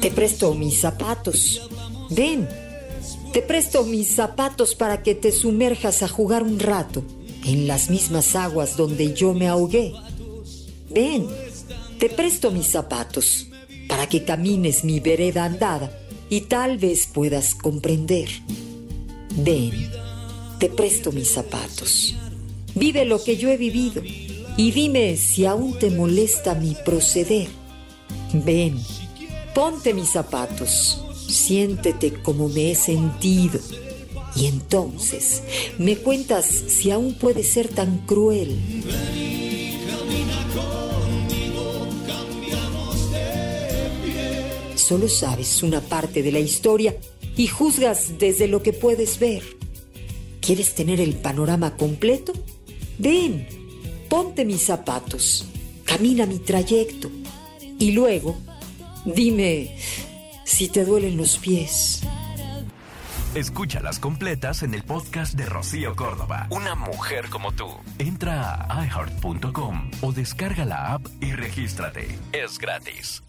Te presto mis zapatos. Ven. Te presto mis zapatos para que te sumerjas a jugar un rato en las mismas aguas donde yo me ahogué. Ven. Te presto mis zapatos para que camines mi vereda andada y tal vez puedas comprender. Ven. Te presto mis zapatos. Vive lo que yo he vivido y dime si aún te molesta mi proceder. Ven, ponte mis zapatos, siéntete como me he sentido. Y entonces me cuentas si aún puede ser tan cruel. Solo sabes una parte de la historia y juzgas desde lo que puedes ver. ¿Quieres tener el panorama completo? Ven, ponte mis zapatos, camina mi trayecto y luego dime si te duelen los pies. Escúchalas completas en el podcast de Rocío Córdoba. Una mujer como tú. Entra a iheart.com o descarga la app y regístrate. Es gratis.